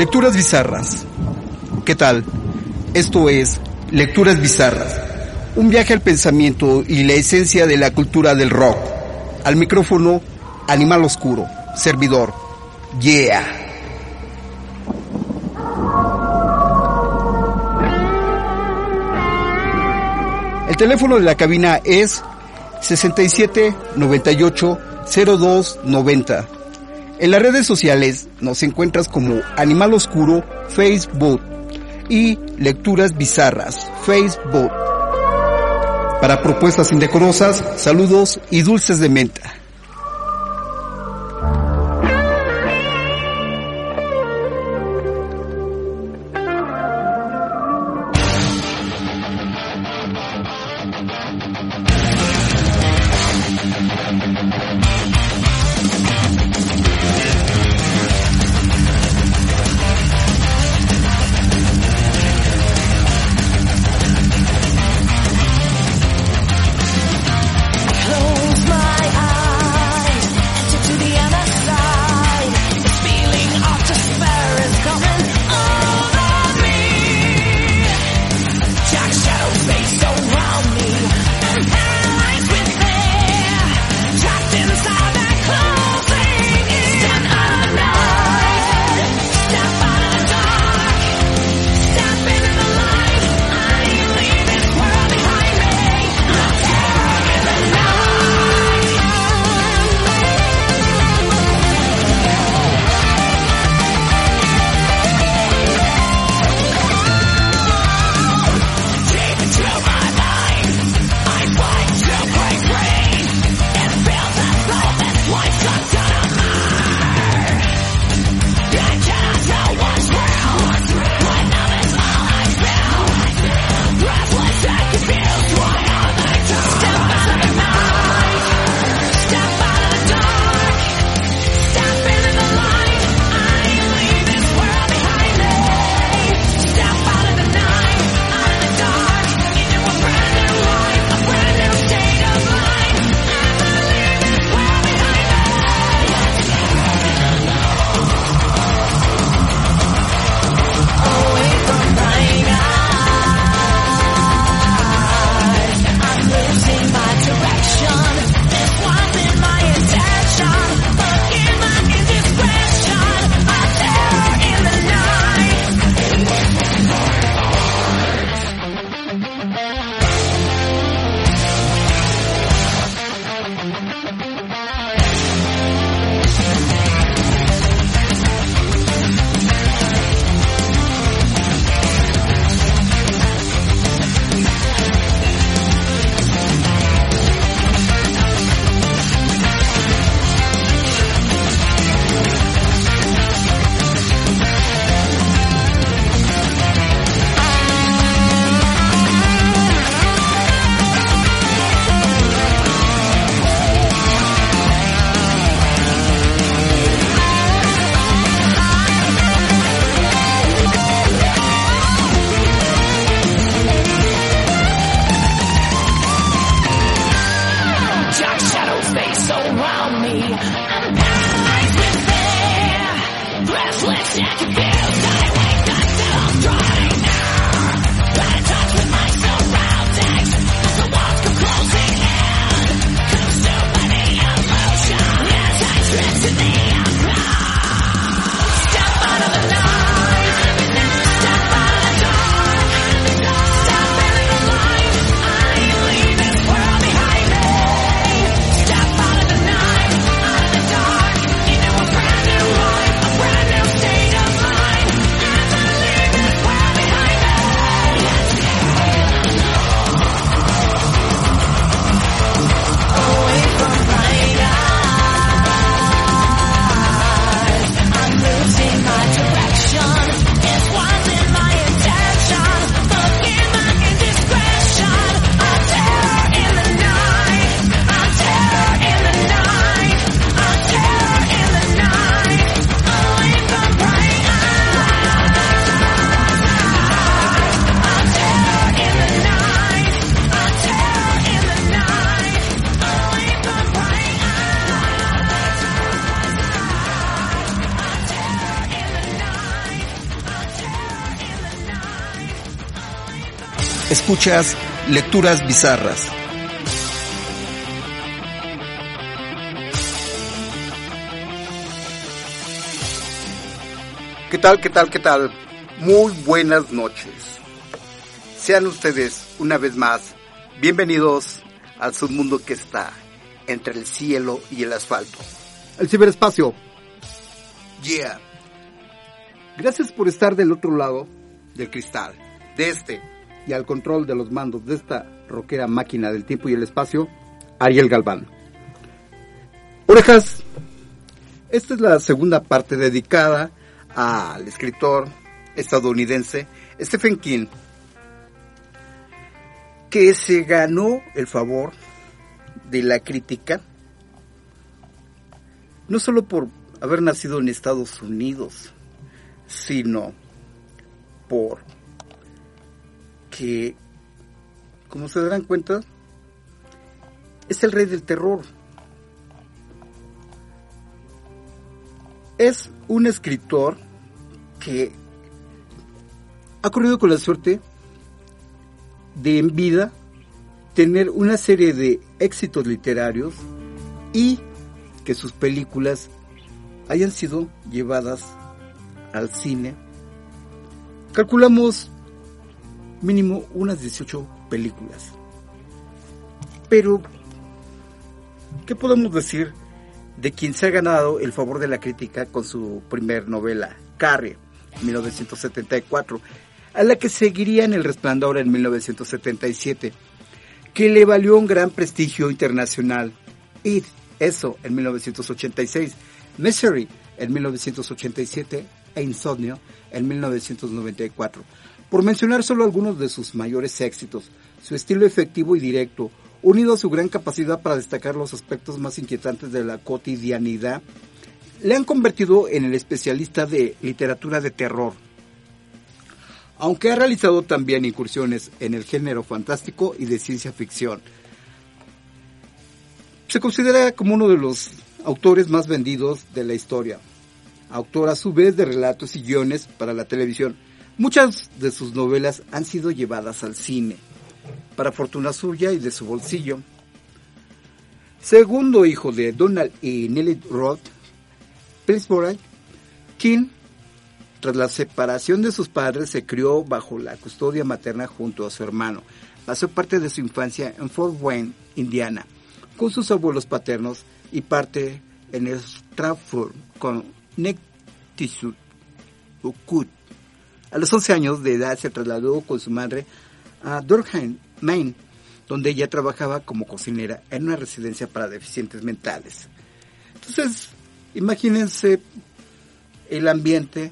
Lecturas bizarras. ¿Qué tal? Esto es Lecturas bizarras. Un viaje al pensamiento y la esencia de la cultura del rock. Al micrófono, Animal Oscuro, servidor. Yeah. El teléfono de la cabina es 67 98 02 90. En las redes sociales nos encuentras como Animal Oscuro Facebook y Lecturas Bizarras Facebook. Para propuestas indecorosas, saludos y dulces de menta. to feel like Escuchas Lecturas Bizarras. ¿Qué tal, qué tal, qué tal? Muy buenas noches. Sean ustedes una vez más bienvenidos al submundo que está entre el cielo y el asfalto. El ciberespacio. Yeah. Gracias por estar del otro lado del cristal, de este y al control de los mandos de esta roquera máquina del tiempo y el espacio, Ariel Galván. Orejas, esta es la segunda parte dedicada al escritor estadounidense Stephen King, que se ganó el favor de la crítica, no solo por haber nacido en Estados Unidos, sino por que, como se darán cuenta, es el rey del terror. Es un escritor que ha corrido con la suerte de en vida tener una serie de éxitos literarios y que sus películas hayan sido llevadas al cine. Calculamos mínimo unas 18 películas. Pero, ¿qué podemos decir de quien se ha ganado el favor de la crítica con su primer novela, Carrie, 1974, a la que seguiría en El Resplandor en 1977, que le valió un gran prestigio internacional. It, eso, en 1986, Misery, en 1987, e Insomnio, en 1994 por mencionar solo algunos de sus mayores éxitos, su estilo efectivo y directo, unido a su gran capacidad para destacar los aspectos más inquietantes de la cotidianidad, le han convertido en el especialista de literatura de terror. Aunque ha realizado también incursiones en el género fantástico y de ciencia ficción. Se considera como uno de los autores más vendidos de la historia. Autor a su vez de relatos y guiones para la televisión Muchas de sus novelas han sido llevadas al cine, para fortuna suya y de su bolsillo. Segundo hijo de Donald y Nellie Roth, Pillsbury, King, tras la separación de sus padres, se crió bajo la custodia materna junto a su hermano. Pasó parte de su infancia en Fort Wayne, Indiana, con sus abuelos paternos y parte en Stratford, con Connecticut. A los 11 años de edad se trasladó con su madre a Durham, Maine, donde ella trabajaba como cocinera en una residencia para deficientes mentales. Entonces, imagínense el ambiente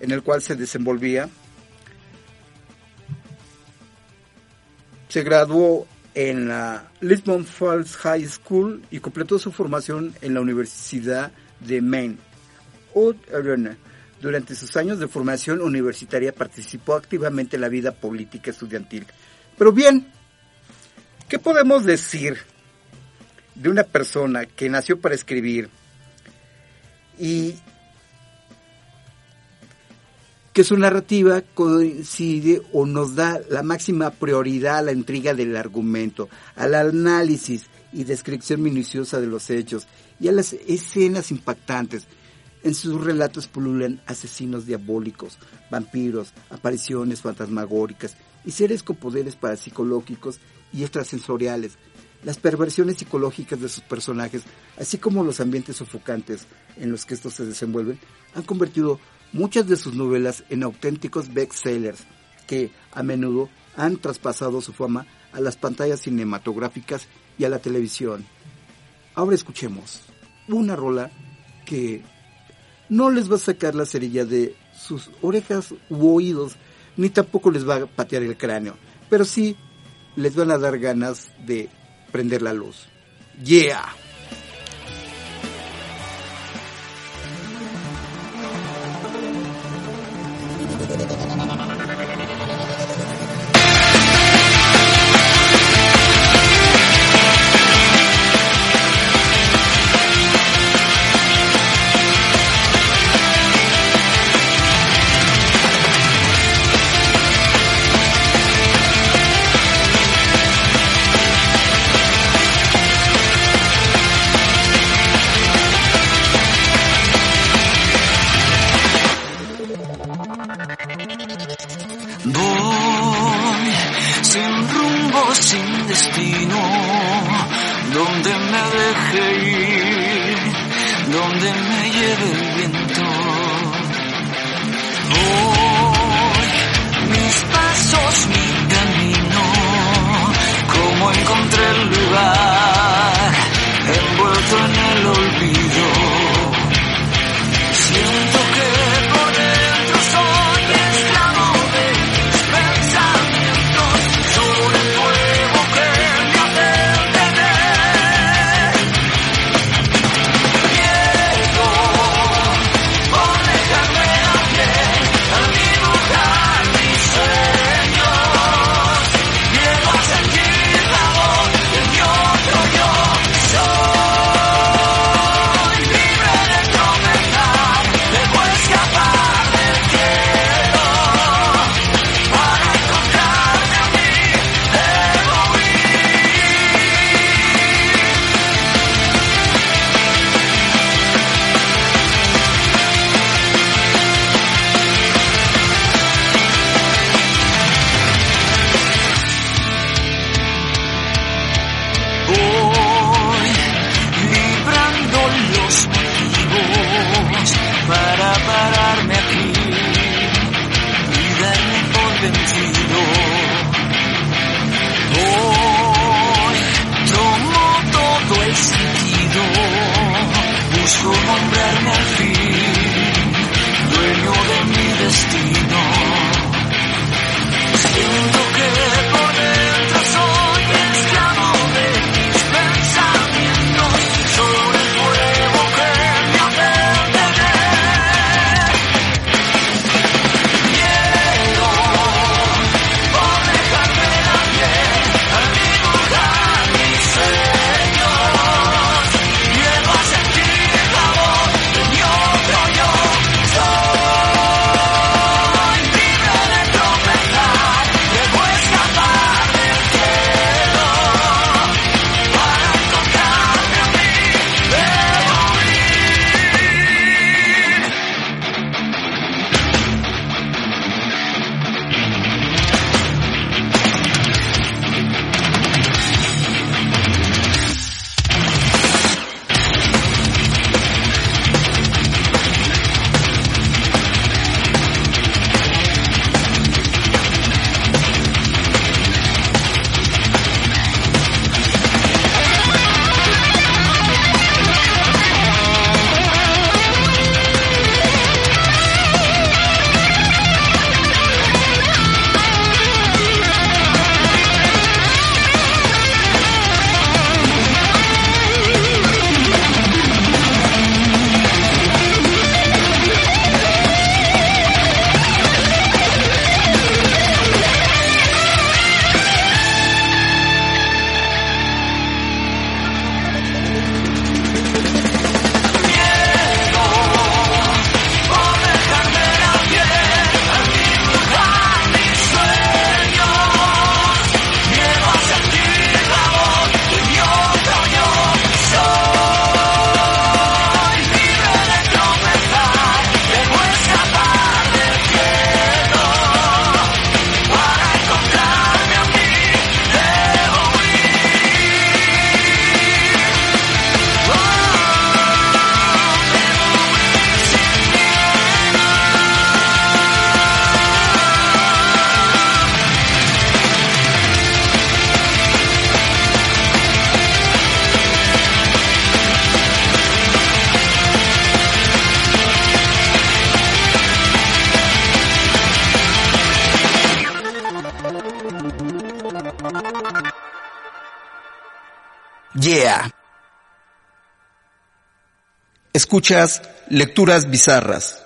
en el cual se desenvolvía. Se graduó en la Lisbon Falls High School y completó su formación en la Universidad de Maine. Durante sus años de formación universitaria participó activamente en la vida política estudiantil. Pero bien, ¿qué podemos decir de una persona que nació para escribir y que su narrativa coincide o nos da la máxima prioridad a la intriga del argumento, al análisis y descripción minuciosa de los hechos y a las escenas impactantes? En sus relatos pululan asesinos diabólicos, vampiros, apariciones fantasmagóricas y seres con poderes parapsicológicos y extrasensoriales. Las perversiones psicológicas de sus personajes, así como los ambientes sofocantes en los que estos se desenvuelven, han convertido muchas de sus novelas en auténticos bestsellers que a menudo han traspasado su fama a las pantallas cinematográficas y a la televisión. Ahora escuchemos una rola que no les va a sacar la cerilla de sus orejas u oídos, ni tampoco les va a patear el cráneo, pero sí les van a dar ganas de prender la luz. Yeah. su nombre Escuchas Lecturas Bizarras.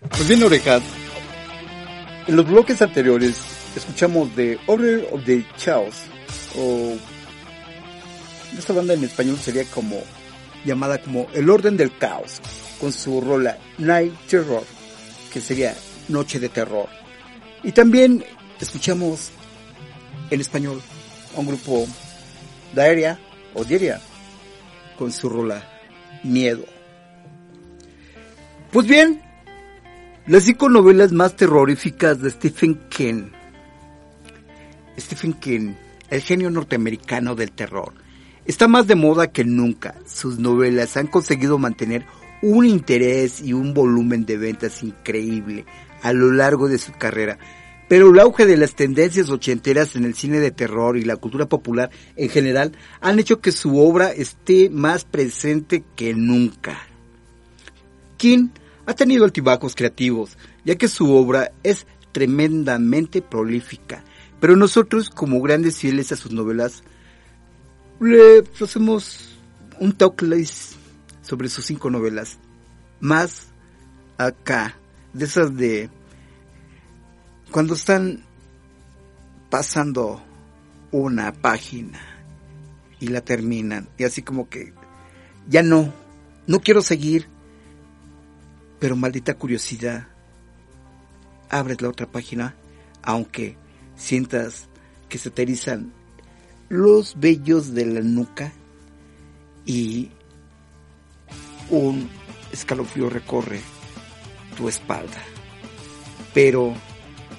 Pues bien, orejas. En los bloques anteriores escuchamos de Order of the Chaos, o esta banda en español sería como llamada como El Orden del Caos, con su rola Night Terror, que sería Noche de Terror. Y también escuchamos en español a un grupo Diaria o Diaria con su rola Miedo. Pues bien, las cinco novelas más terroríficas de Stephen King. Stephen King, el genio norteamericano del terror, está más de moda que nunca. Sus novelas han conseguido mantener un interés y un volumen de ventas increíble a lo largo de su carrera pero el auge de las tendencias ochenteras en el cine de terror y la cultura popular en general han hecho que su obra esté más presente que nunca. King ha tenido altibajos creativos, ya que su obra es tremendamente prolífica, pero nosotros, como grandes fieles a sus novelas, le hacemos un talk sobre sus cinco novelas. Más acá, de esas de cuando están pasando una página y la terminan y así como que ya no, no quiero seguir, pero maldita curiosidad, abres la otra página aunque sientas que se te los vellos de la nuca y un escalofrío recorre tu espalda. Pero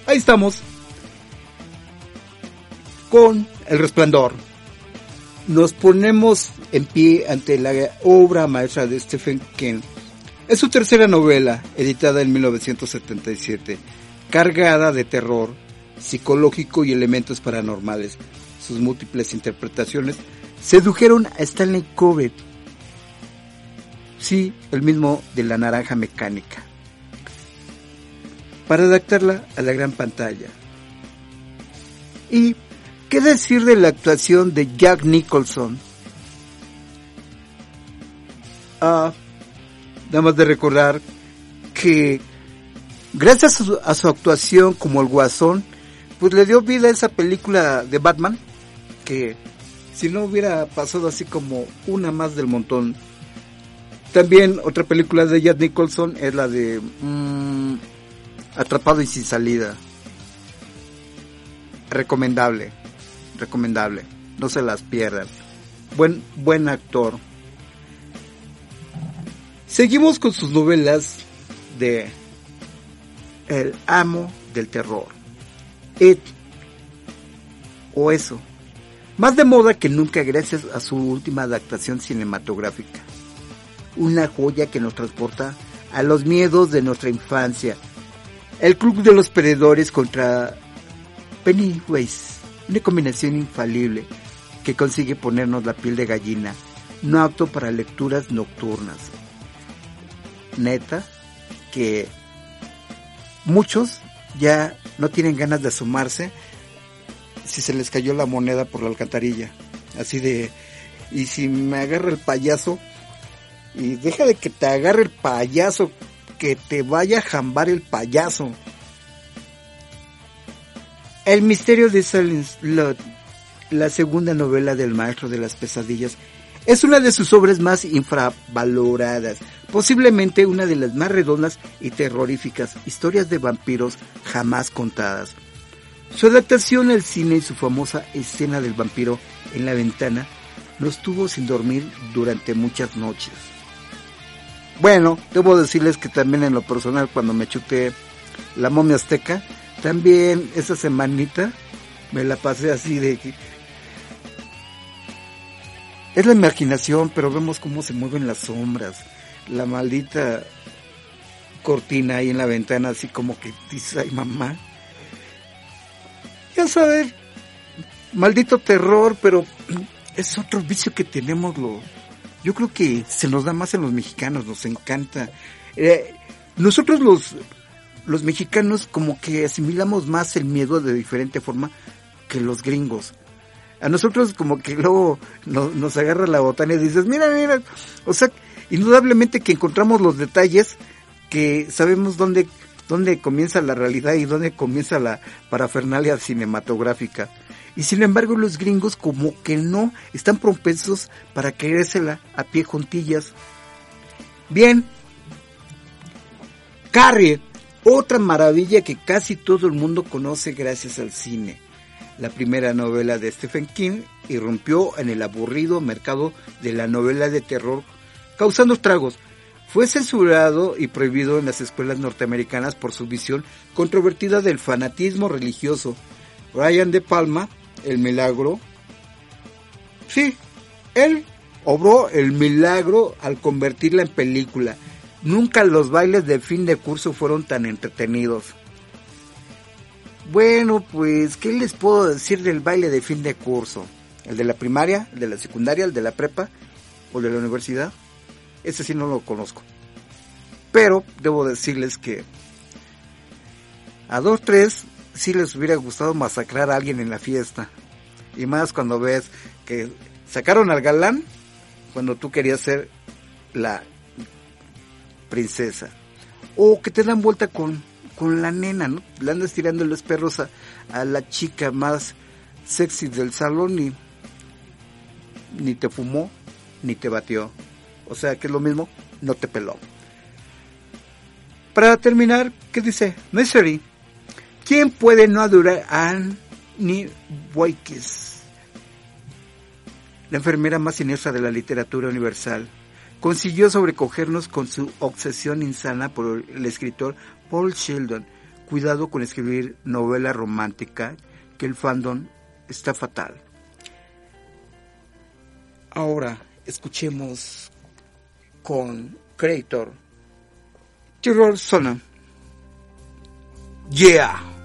ahí estamos con el resplandor. Nos ponemos en pie ante la obra maestra de Stephen King. Es su tercera novela, editada en 1977, cargada de terror psicológico y elementos paranormales. Sus múltiples interpretaciones sedujeron a Stanley Kubrick, sí, el mismo de la naranja mecánica, para adaptarla a la gran pantalla. ¿Y qué decir de la actuación de Jack Nicholson? Ah, nada más de recordar que gracias a su, actuación como el guasón, pues le dio vida a esa película de Batman, que si no hubiera pasado así como una más del montón. También otra película de Jack Nicholson es la de mm, Atrapado y sin salida. Recomendable, recomendable, no se las pierdan. Buen, buen actor. Seguimos con sus novelas de El amo del terror. It o eso. Más de moda que nunca gracias a su última adaptación cinematográfica. Una joya que nos transporta a los miedos de nuestra infancia. El Club de los Perdedores contra Pennywise. Una combinación infalible que consigue ponernos la piel de gallina. No apto para lecturas nocturnas. Neta, que muchos ya no tienen ganas de asomarse si se les cayó la moneda por la alcantarilla. Así de, y si me agarra el payaso, y deja de que te agarre el payaso, que te vaya a jambar el payaso. El misterio de Silent Slot, la segunda novela del maestro de las pesadillas, es una de sus obras más infravaloradas, posiblemente una de las más redondas y terroríficas historias de vampiros jamás contadas. Su adaptación al cine y su famosa escena del vampiro en la ventana nos tuvo sin dormir durante muchas noches. Bueno, debo decirles que también en lo personal cuando me chuté la momia azteca, también esa semanita me la pasé así de es la imaginación, pero vemos cómo se mueven las sombras. La maldita cortina ahí en la ventana, así como que dice, ay mamá. Ya sabes, maldito terror, pero es otro vicio que tenemos. Lo, yo creo que se nos da más en los mexicanos, nos encanta. Eh, nosotros los, los mexicanos como que asimilamos más el miedo de diferente forma que los gringos a nosotros como que luego nos, agarra la botana y dices, mira, mira, o sea, indudablemente que encontramos los detalles que sabemos dónde, dónde comienza la realidad y dónde comienza la parafernalia cinematográfica. Y sin embargo los gringos como que no están propensos para querérsela a pie juntillas. Bien. Carrie, otra maravilla que casi todo el mundo conoce gracias al cine la primera novela de Stephen King, irrumpió en el aburrido mercado de la novela de terror, causando estragos. fue censurado y prohibido en las escuelas norteamericanas por su visión controvertida del fanatismo religioso. Brian De Palma, El Milagro. Sí, él obró el milagro al convertirla en película. Nunca los bailes de fin de curso fueron tan entretenidos. Bueno, pues, ¿qué les puedo decir del baile de fin de curso? ¿El de la primaria, el de la secundaria, el de la prepa o de la universidad? Ese sí no lo conozco. Pero debo decirles que a dos, tres sí les hubiera gustado masacrar a alguien en la fiesta. Y más cuando ves que sacaron al galán cuando tú querías ser la princesa. O que te dan vuelta con, con la nena, ¿no? Le andas tirando los perros a, a la chica más sexy del salón y ni te fumó, ni te batió. O sea que es lo mismo, no te peló. Para terminar, ¿qué dice? Misery. ¿Quién puede no adorar a Annie Boykes? La enfermera más siniestra de la literatura universal. Consiguió sobrecogernos con su obsesión insana por el escritor Paul Sheldon. Cuidado con escribir novela romántica, que el fandom está fatal. Ahora escuchemos con Creator Terror Sona. Yeah.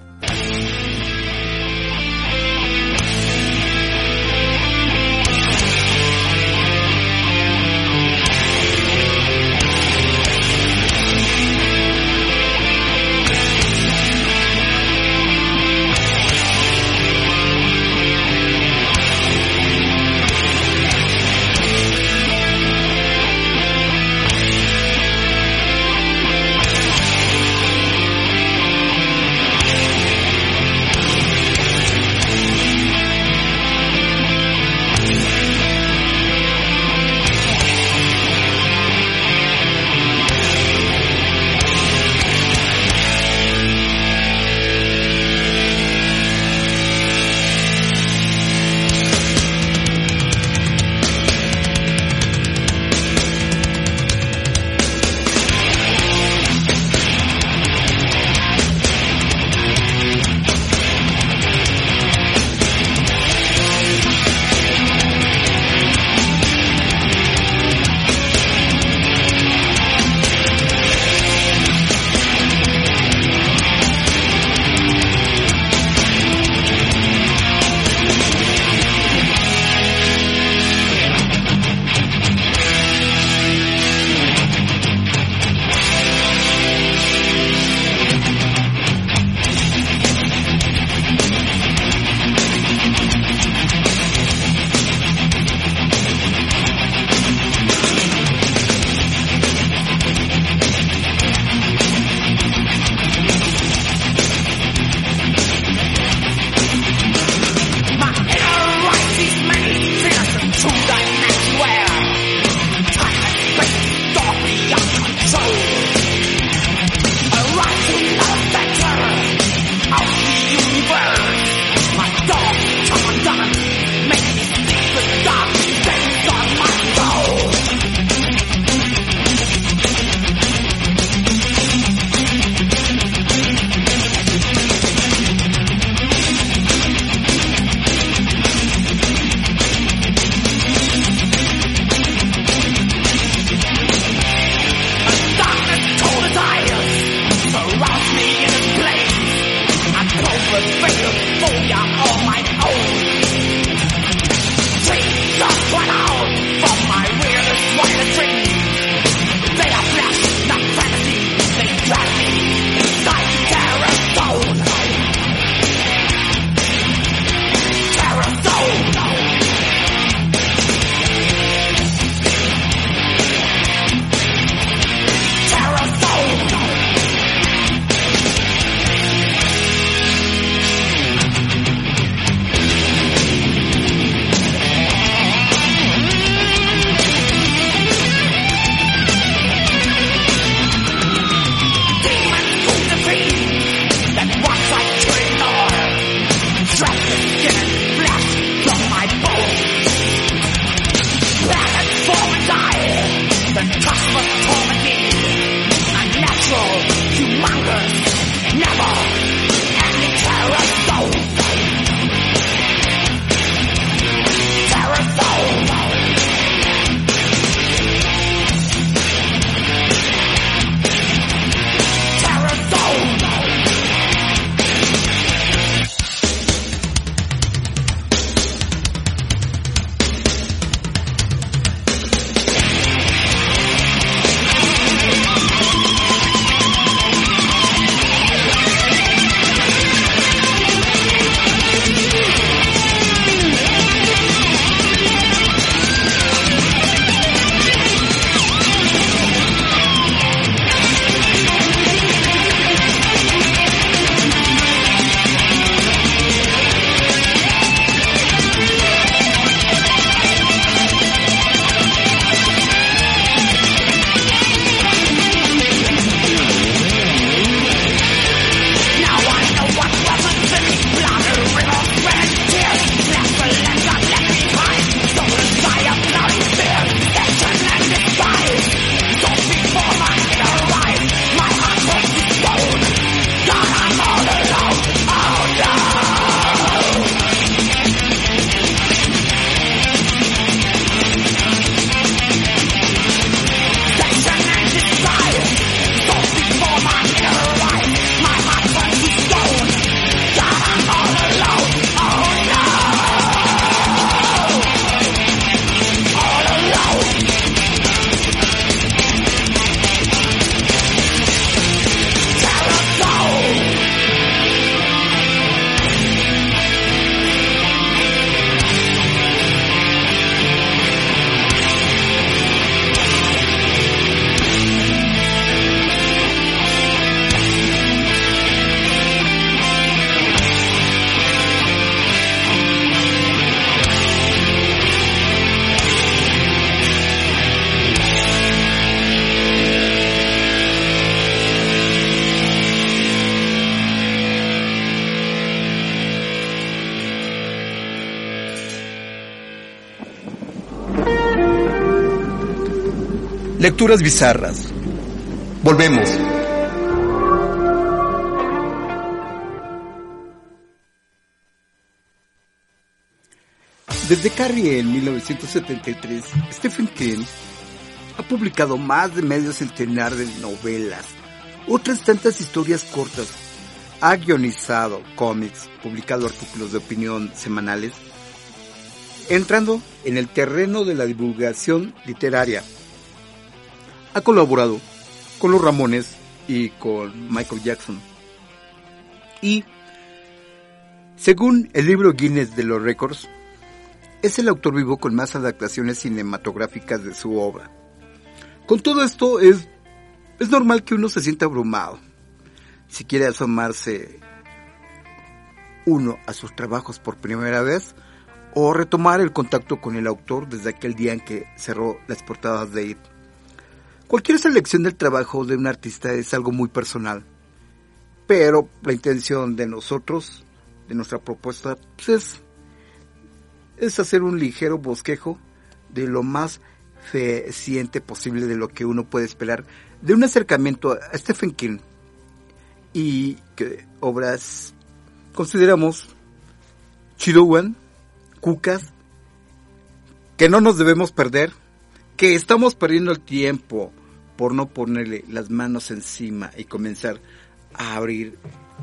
Lecturas bizarras. Volvemos. Desde Carrie en 1973, Stephen King ha publicado más de medio centenar de novelas, otras tantas historias cortas, ha guionizado cómics, publicado artículos de opinión semanales, entrando en el terreno de la divulgación literaria. Ha colaborado con los Ramones y con Michael Jackson. Y, según el libro Guinness de los Récords, es el autor vivo con más adaptaciones cinematográficas de su obra. Con todo esto es, es normal que uno se sienta abrumado. Si quiere asomarse uno a sus trabajos por primera vez o retomar el contacto con el autor desde aquel día en que cerró las portadas de IT. Cualquier selección del trabajo de un artista es algo muy personal, pero la intención de nosotros, de nuestra propuesta, pues es es hacer un ligero bosquejo de lo más fehaciente posible de lo que uno puede esperar de un acercamiento a Stephen King y que obras consideramos Chidowan, Cucas, que no nos debemos perder, que estamos perdiendo el tiempo por no ponerle las manos encima y comenzar a abrir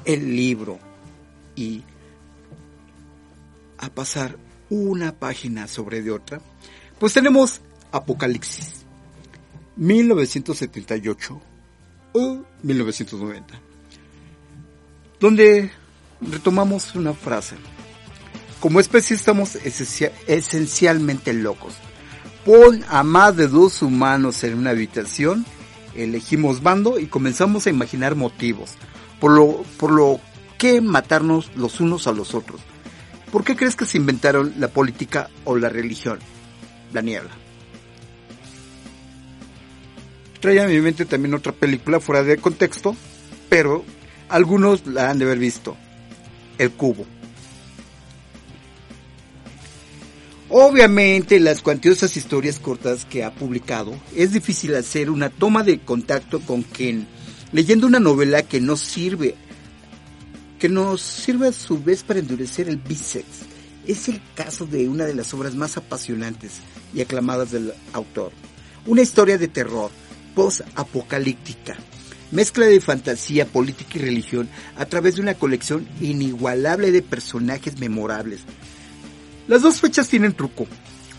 el libro y a pasar una página sobre de otra, pues tenemos Apocalipsis, 1978 o 1990, donde retomamos una frase. Como especie estamos esencialmente locos. Pon a más de dos humanos en una habitación, elegimos bando y comenzamos a imaginar motivos, por lo, por lo que matarnos los unos a los otros. ¿Por qué crees que se inventaron la política o la religión? La niebla. Trae a mi mente también otra película fuera de contexto, pero algunos la han de haber visto. El cubo. Obviamente las cuantiosas historias cortas que ha publicado, es difícil hacer una toma de contacto con quien, leyendo una novela que no sirve que nos sirve a su vez para endurecer el bíceps. Es el caso de una de las obras más apasionantes y aclamadas del autor. Una historia de terror, post-apocalíptica, mezcla de fantasía, política y religión a través de una colección inigualable de personajes memorables. Las dos fechas tienen truco.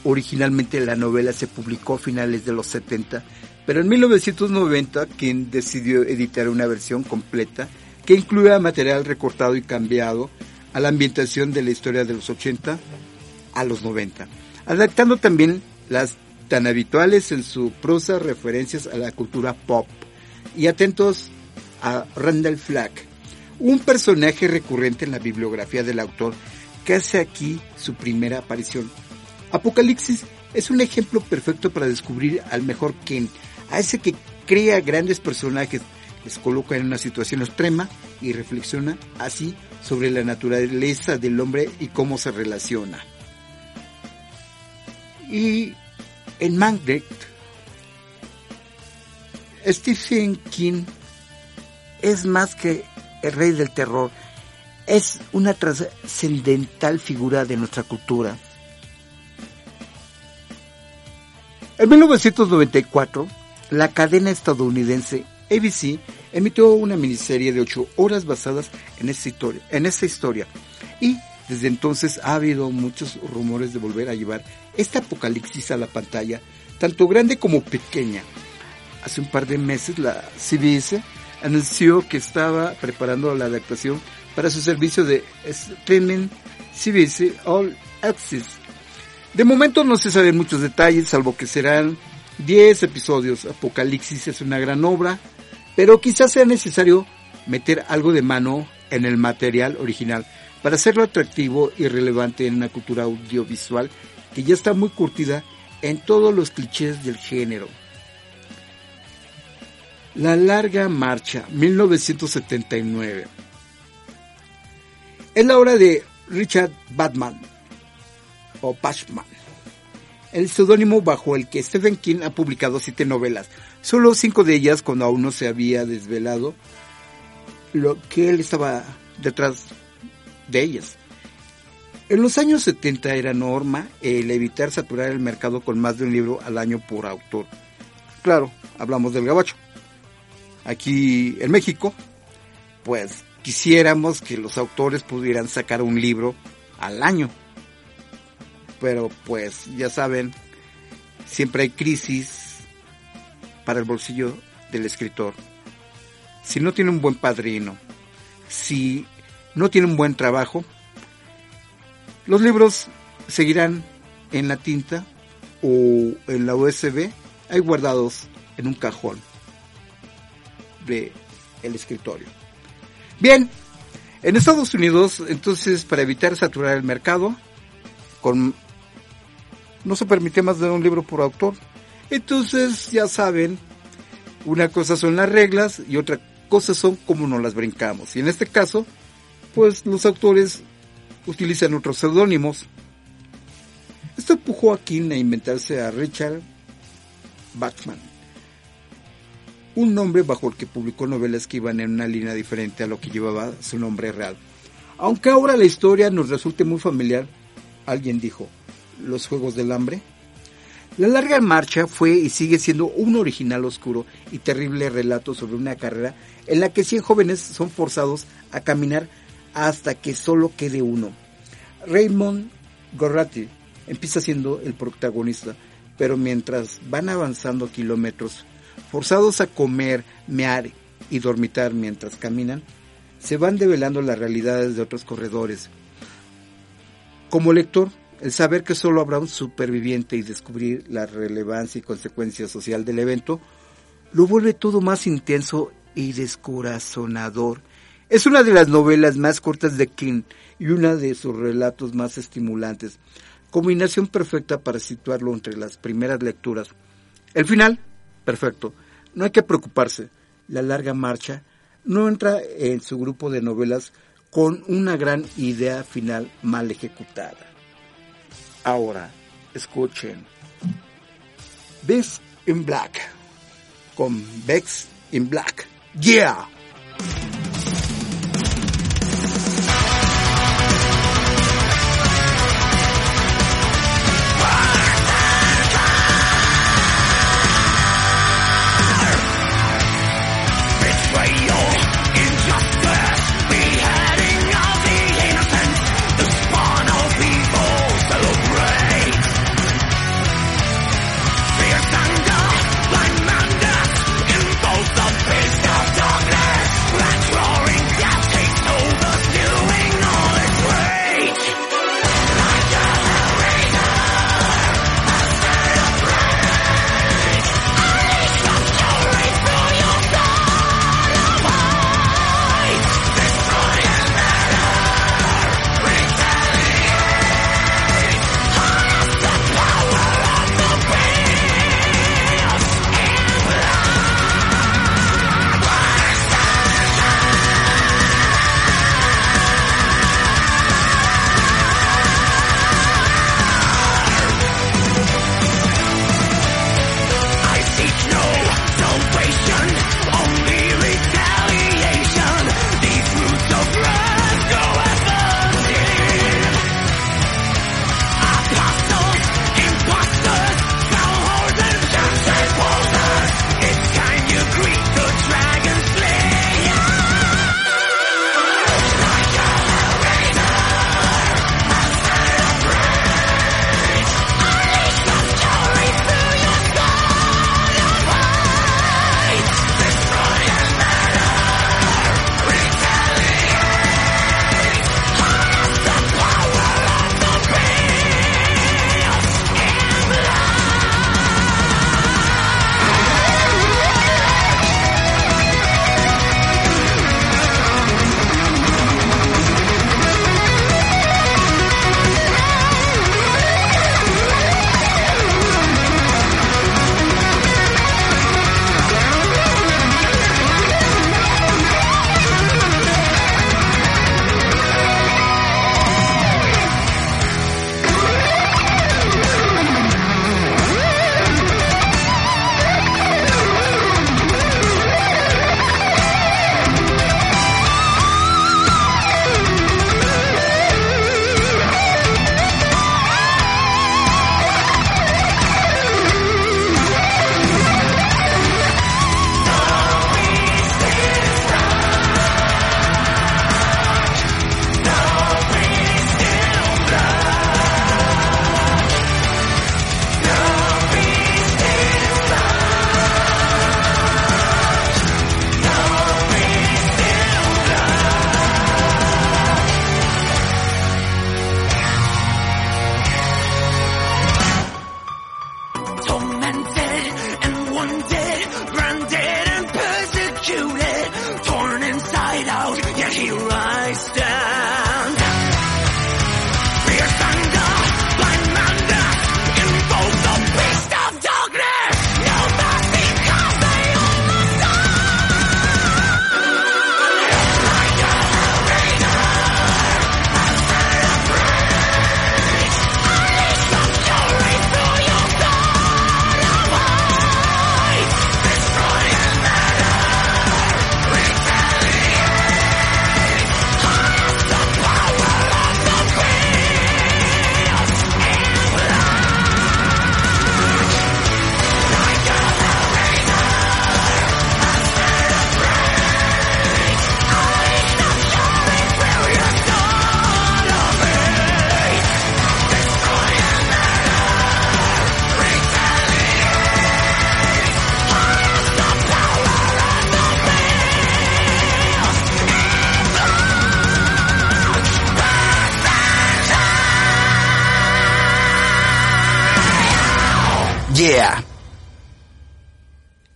Originalmente la novela se publicó a finales de los 70, pero en 1990 quien decidió editar una versión completa que incluía material recortado y cambiado a la ambientación de la historia de los 80 a los 90, adaptando también las tan habituales en su prosa referencias a la cultura pop y atentos a Randall Flagg, un personaje recurrente en la bibliografía del autor que hace aquí su primera aparición. Apocalipsis es un ejemplo perfecto para descubrir al mejor Ken, a ese que crea grandes personajes les coloca en una situación extrema y reflexiona así sobre la naturaleza del hombre y cómo se relaciona. Y en Magnet, Stephen King es más que el rey del terror, es una trascendental figura de nuestra cultura. En 1994, la cadena estadounidense ABC emitió una miniserie de ocho horas basadas en esta historia, en esta historia. Y desde entonces ha habido muchos rumores de volver a llevar este apocalipsis a la pantalla, tanto grande como pequeña. Hace un par de meses la CBS anunció que estaba preparando la adaptación para su servicio de streaming CBS All Access. De momento no se saben muchos detalles, salvo que serán 10 episodios. Apocalipsis es una gran obra, pero quizás sea necesario meter algo de mano en el material original para hacerlo atractivo y relevante en una cultura audiovisual que ya está muy curtida en todos los clichés del género. La larga marcha, 1979. Es la obra de Richard Batman, o Bachman, el seudónimo bajo el que Stephen King ha publicado siete novelas, solo cinco de ellas cuando aún no se había desvelado lo que él estaba detrás de ellas. En los años 70 era norma el evitar saturar el mercado con más de un libro al año por autor. Claro, hablamos del gabacho. Aquí en México, pues quisiéramos que los autores pudieran sacar un libro al año. Pero pues ya saben, siempre hay crisis para el bolsillo del escritor. Si no tiene un buen padrino, si no tiene un buen trabajo, los libros seguirán en la tinta o en la USB, ahí guardados en un cajón de el escritorio. Bien, en Estados Unidos, entonces, para evitar saturar el mercado, no se permite más de un libro por autor. Entonces, ya saben, una cosa son las reglas y otra cosa son cómo nos las brincamos. Y en este caso, pues los autores utilizan otros seudónimos. Esto empujó a King a inventarse a Richard Bachman, un nombre bajo el que publicó novelas que iban en una línea diferente a lo que llevaba su nombre real. Aunque ahora la historia nos resulte muy familiar, alguien dijo, los Juegos del Hambre. La larga marcha fue y sigue siendo un original oscuro y terrible relato sobre una carrera en la que 100 jóvenes son forzados a caminar hasta que solo quede uno. Raymond Gorrati empieza siendo el protagonista, pero mientras van avanzando kilómetros, forzados a comer, mear y dormitar mientras caminan, se van develando las realidades de otros corredores. Como lector, el saber que solo habrá un superviviente y descubrir la relevancia y consecuencia social del evento, lo vuelve todo más intenso y descorazonador. Es una de las novelas más cortas de King y una de sus relatos más estimulantes, combinación perfecta para situarlo entre las primeras lecturas. El final, perfecto. No hay que preocuparse. La larga marcha no entra en su grupo de novelas con una gran idea final mal ejecutada. Ahora, escuchen. Bex in Black. Con Bex in Black. Yeah.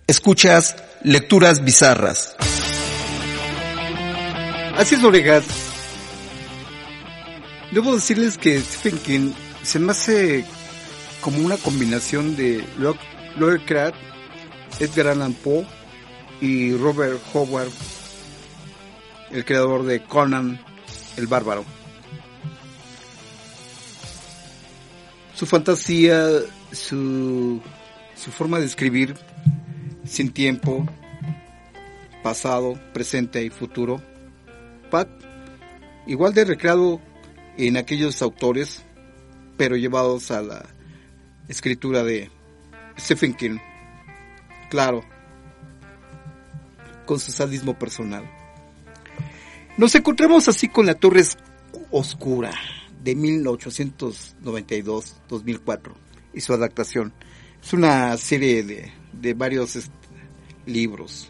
Escuchas lecturas bizarras. Así es, oregas. Debo decirles que Stephen King se me hace como una combinación de Lo- Lovecraft, Edgar Allan Poe y Robert Howard, el creador de Conan el Bárbaro. Su fantasía, su, su forma de escribir sin tiempo, pasado, presente y futuro. Igual de recreado en aquellos autores, pero llevados a la escritura de Stephen King. Claro, con su sadismo personal. Nos encontramos así con la Torre Oscura de 1892-2004 y su adaptación. Es una serie de, de varios est- libros.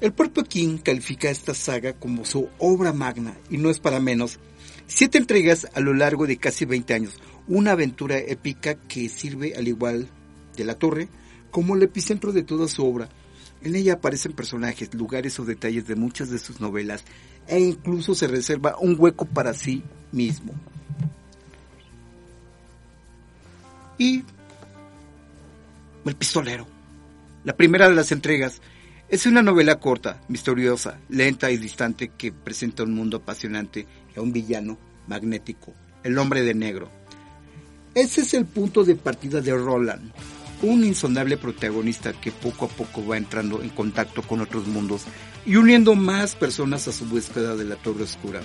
El propio King califica esta saga como su obra magna y no es para menos. Siete entregas a lo largo de casi 20 años, una aventura épica que sirve al igual de la torre como el epicentro de toda su obra. En ella aparecen personajes, lugares o detalles de muchas de sus novelas e incluso se reserva un hueco para sí mismo. Y El pistolero. La primera de las entregas es una novela corta, misteriosa, lenta y distante que presenta un mundo apasionante y a un villano magnético, el hombre de negro. Ese es el punto de partida de Roland, un insondable protagonista que poco a poco va entrando en contacto con otros mundos y uniendo más personas a su búsqueda de la Torre Oscura.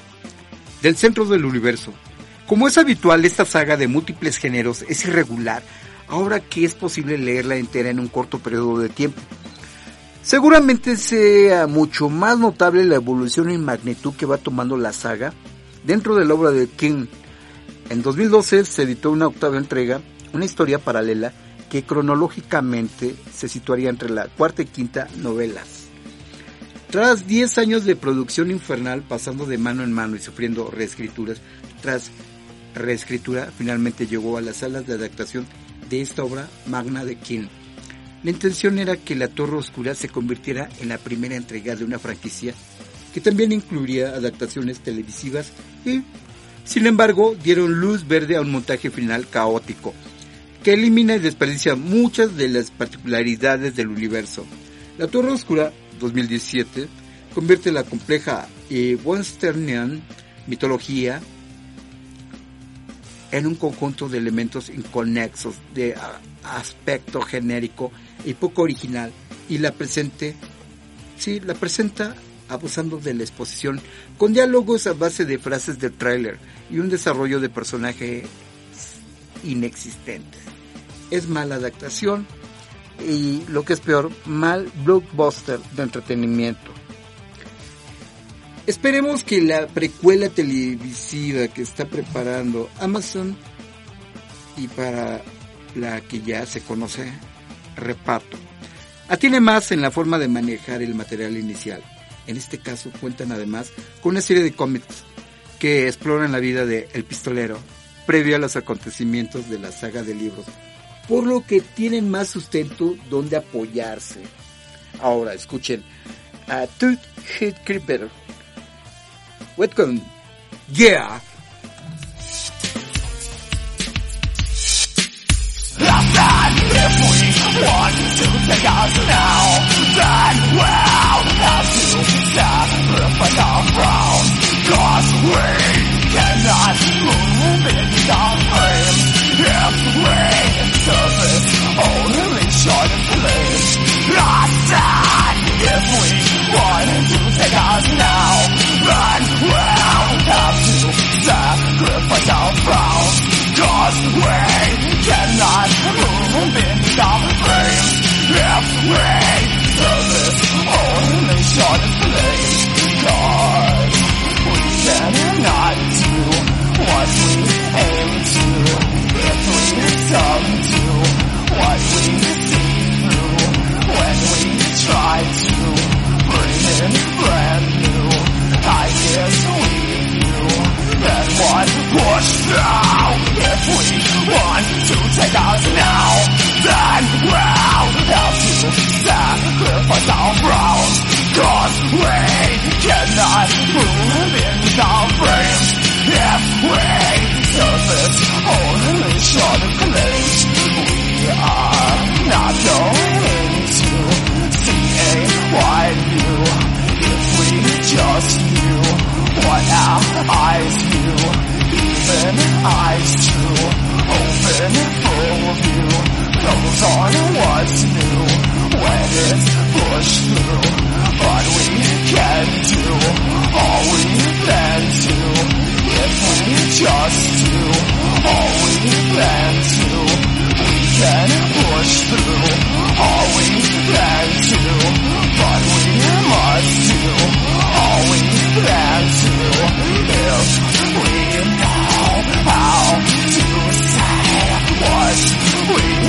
Del centro del universo. Como es habitual, esta saga de múltiples géneros es irregular, ahora que es posible leerla entera en un corto periodo de tiempo. Seguramente sea mucho más notable la evolución y magnitud que va tomando la saga dentro de la obra de King. En 2012 se editó una octava entrega, una historia paralela que cronológicamente se situaría entre la cuarta y quinta novelas. Tras 10 años de producción infernal pasando de mano en mano y sufriendo reescrituras, tras reescritura finalmente llegó a las salas de adaptación de esta obra magna de King. La intención era que La Torre Oscura se convirtiera en la primera entrega de una franquicia que también incluiría adaptaciones televisivas y, sin embargo, dieron luz verde a un montaje final caótico que elimina y desperdicia muchas de las particularidades del universo. La Torre Oscura 2017 convierte la compleja y westernian mitología en un conjunto de elementos inconexos de aspecto genérico y poco original y la presente sí la presenta abusando de la exposición con diálogos a base de frases del tráiler y un desarrollo de personajes inexistentes. Es mala adaptación y lo que es peor, mal blockbuster de entretenimiento. Esperemos que la precuela televisiva que está preparando Amazon y para la que ya se conoce reparto, atiene más en la forma de manejar el material inicial. En este caso cuentan además con una serie de cómics que exploran la vida de El Pistolero previo a los acontecimientos de la saga de libros, por lo que tienen más sustento donde apoyarse. Ahora escuchen a Tooth Creeper Whitcomb. Yeah. Then if we want to take us now, then we'll have to sacrifice our crown. Cause we cannot move in the frame if we service only short if we want to take us now. Then we'll have to sacrifice our prowls, cause we cannot move beneath our frames. If we do this, only short is flames, cause we cannot do what we aim to, if we come to what we see. When we tried to bring in brand new ideas with you That was pushed out If we want to take us now Then we'll have to sacrifice our brows we cannot move in our brains. If we surface only short claims We are not going why you? If we just knew what our eyes knew, even eyes too. open full view, close on what's new, when it's pushed through. But we can do all we plan to, if we just do all we plan to can push through. All we plan to, but we must do. All we plan to. If we know how to say what we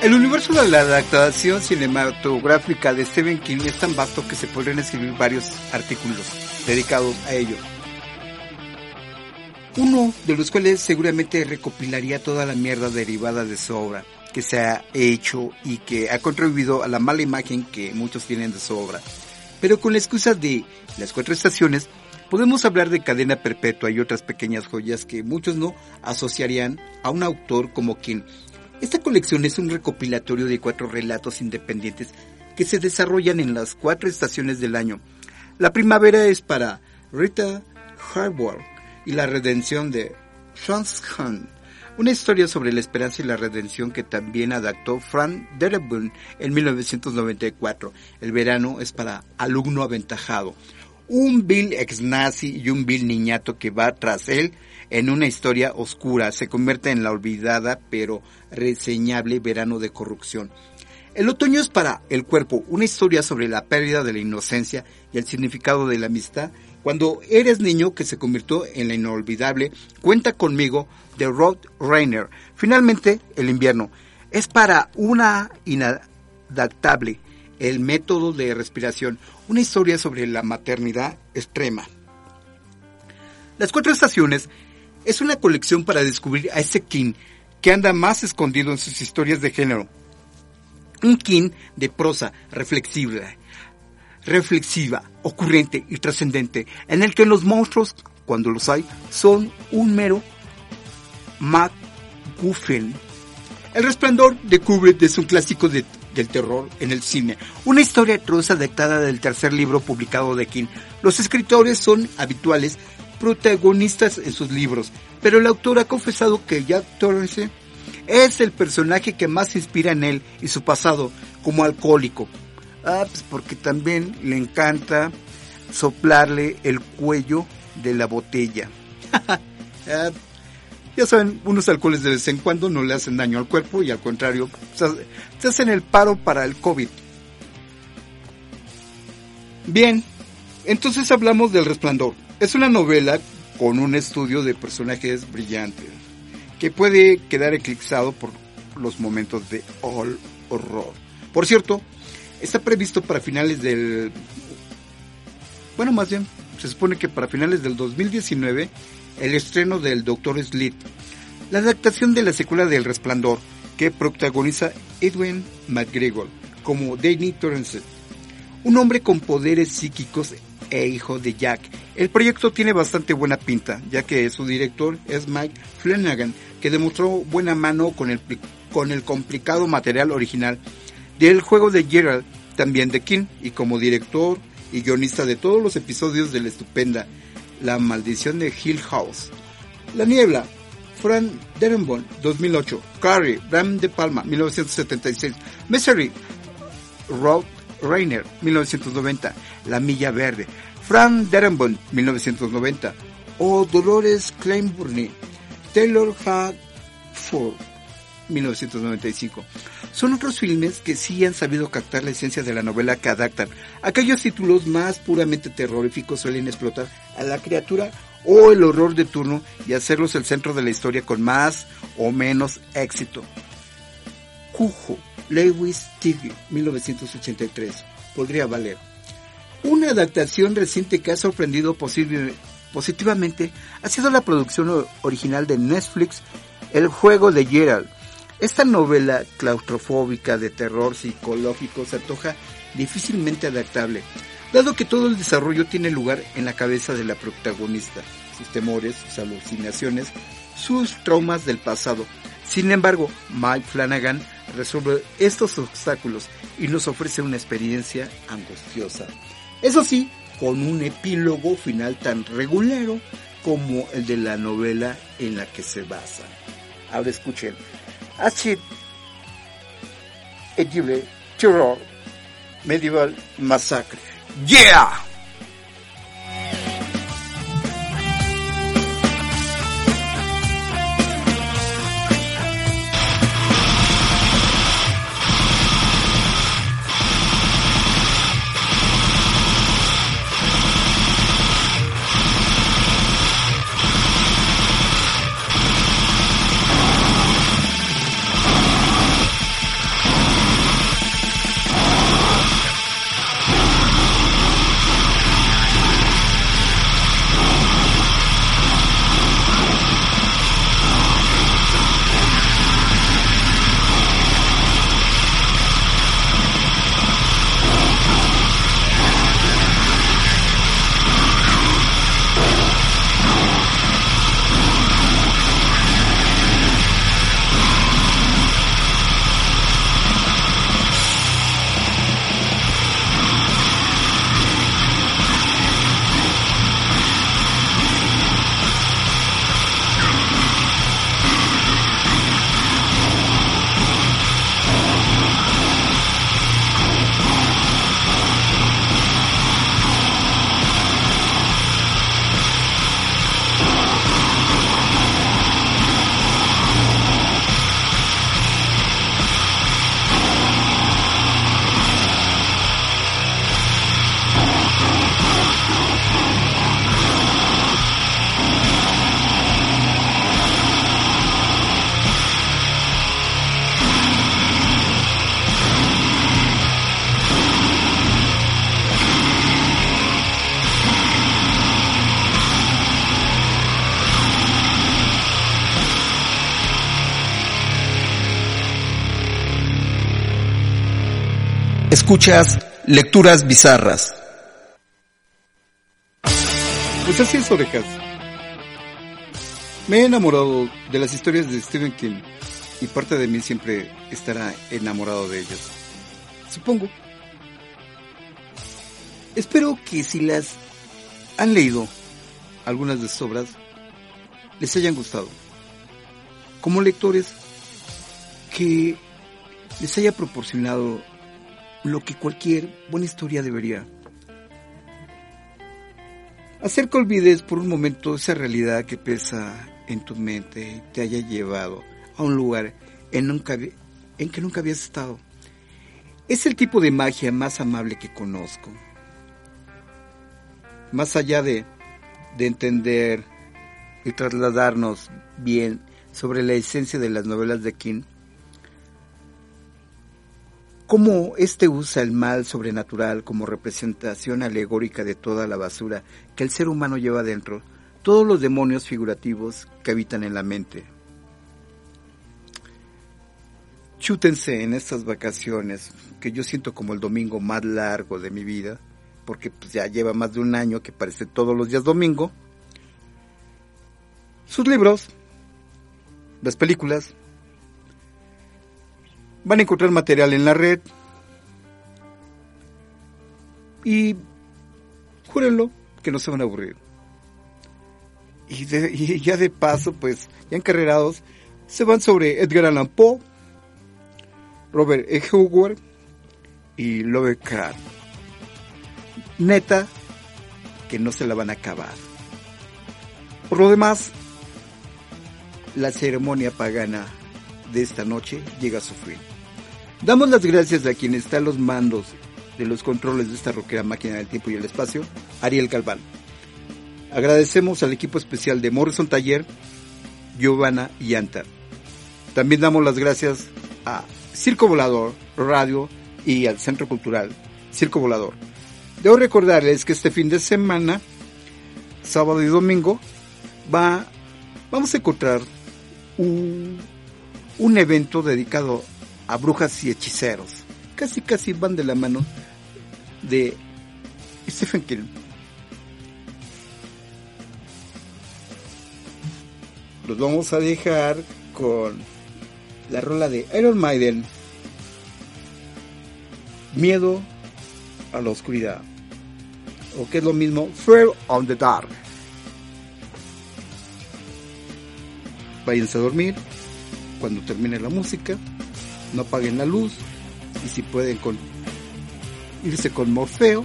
El universo de la adaptación cinematográfica de Stephen King es tan vasto que se podrían escribir varios artículos dedicados a ello. Uno de los cuales seguramente recopilaría toda la mierda derivada de su obra que se ha hecho y que ha contribuido a la mala imagen que muchos tienen de su obra. Pero con la excusa de las cuatro estaciones, podemos hablar de cadena perpetua y otras pequeñas joyas que muchos no asociarían a un autor como King. Esta colección es un recopilatorio de cuatro relatos independientes que se desarrollan en las cuatro estaciones del año. La primavera es para Rita Harwell y la redención de Franz Hahn, una historia sobre la esperanza y la redención que también adaptó Frank Darabont en 1994. El verano es para Alumno Aventajado, un Bill ex nazi y un Bill niñato que va tras él en una historia oscura. Se convierte en la olvidada pero reseñable verano de corrupción. El otoño es para el cuerpo, una historia sobre la pérdida de la inocencia y el significado de la amistad Cuando eres niño que se convirtió en la inolvidable Cuenta conmigo de Rod Reiner. Finalmente, el invierno es para una inadaptable el método de respiración, una historia sobre la maternidad extrema. Las cuatro estaciones es una colección para descubrir a ese King que anda más escondido en sus historias de género. Un King de prosa reflexiva, reflexiva, ocurrente y trascendente, en el que los monstruos, cuando los hay, son un mero MacGuffin. El resplandor de Kubrick es un clásico de- del terror en el cine, una historia atroz adaptada del tercer libro publicado de King. Los escritores son habituales protagonistas en sus libros, pero el autor ha confesado que Jack Torrance es el personaje que más inspira en él y su pasado como alcohólico. Ah, pues porque también le encanta soplarle el cuello de la botella. Ah, ya saben, unos alcoholes de vez en cuando no le hacen daño al cuerpo y al contrario, se se hacen el paro para el COVID. Bien, entonces hablamos del resplandor. Es una novela con un estudio de personajes brillantes que puede quedar eclipsado por los momentos de all horror. Por cierto, está previsto para finales del... Bueno, más bien, se supone que para finales del 2019 el estreno del Doctor Sleep, la adaptación de la secuela del Resplandor que protagoniza Edwin McGregor como Danny Torrance, un hombre con poderes psíquicos e hijo de Jack. El proyecto tiene bastante buena pinta, ya que su director es Mike Flanagan, que demostró buena mano con el, con el complicado material original del juego de Gerald, también de King, y como director y guionista de todos los episodios de la estupenda La maldición de Hill House. La niebla, Frank Darabont, 2008. Carrie, Bram De Palma, 1976. Misery, Rod Reiner, 1990. La Milla Verde, Frank Darabont, 1990. O Dolores Claiborne, Taylor Hackford, 1995. Son otros filmes que sí han sabido captar la esencia de la novela que adaptan. Aquellos títulos más puramente terroríficos suelen explotar a la criatura o el horror de turno y hacerlos el centro de la historia con más o menos éxito. Cujo, Lewis Tiggy, 1983. Podría valer. Una adaptación reciente que ha sorprendido positivamente ha sido la producción original de Netflix, El juego de Gerald. Esta novela claustrofóbica de terror psicológico se antoja difícilmente adaptable, dado que todo el desarrollo tiene lugar en la cabeza de la protagonista, sus temores, sus alucinaciones, sus traumas del pasado. Sin embargo, Mike Flanagan resuelve estos obstáculos y nos ofrece una experiencia angustiosa. Eso sí, con un epílogo final tan regulero como el de la novela en la que se basa. Ahora escuchen. Acid Edible Terror Medieval Massacre. ¡Yeah! Escuchas Lecturas Bizarras. Pues así es, orejas. Me he enamorado de las historias de Stephen King y parte de mí siempre estará enamorado de ellas. Supongo. Espero que si las han leído algunas de sus obras, les hayan gustado. Como lectores, que les haya proporcionado lo que cualquier buena historia debería. Hacer que olvides por un momento esa realidad que pesa en tu mente y te haya llevado a un lugar en, que nunca habías estado. Es el tipo de magia más amable que conozco. Más allá de, de entender y trasladarnos bien sobre la esencia de las novelas de King, cómo éste usa el mal sobrenatural como representación alegórica de toda la basura que el ser humano lleva dentro, todos los demonios figurativos que habitan en la mente. Chútense en estas vacaciones, que yo siento como el domingo más largo de mi vida, porque pues, ya lleva más de un año que parece todos los días domingo. Sus libros, las películas, van a encontrar material en la red y júrenlo que no se van a aburrir. Y, ya de paso, pues, ya encarrerados, se van sobre Edgar Allan Poe, Robert E. Howard y Lovecraft. Neta, que no se la van a acabar. Por lo demás, la ceremonia pagana de esta noche llega a su fin. Damos las gracias a quien está a los mandos de los controles de esta roquera máquina del tiempo y el espacio, Ariel Galván. Agradecemos al equipo especial de Morrison Taller, Giovanna y Anta. También damos las gracias a Circo Volador Radio y al Centro Cultural Circo Volador. Debo recordarles que este fin de semana, sábado y domingo, va, vamos a encontrar un, un evento dedicado a brujas y hechiceros. Casi, casi van de la mano de Stephen King. Los vamos a dejar con la rola de Iron Maiden. Miedo a la oscuridad. O que es lo mismo, Fear on the Dark. Váyanse a dormir cuando termine la música. No apaguen la luz. Y si pueden con, irse con Morfeo.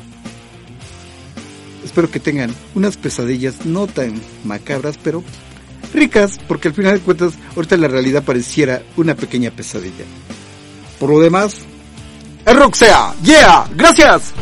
Espero que tengan unas pesadillas no tan macabras, pero ricas, porque al final de cuentas, ahorita la realidad pareciera una pequeña pesadilla. Por lo demás, el rock sea, yeah, gracias.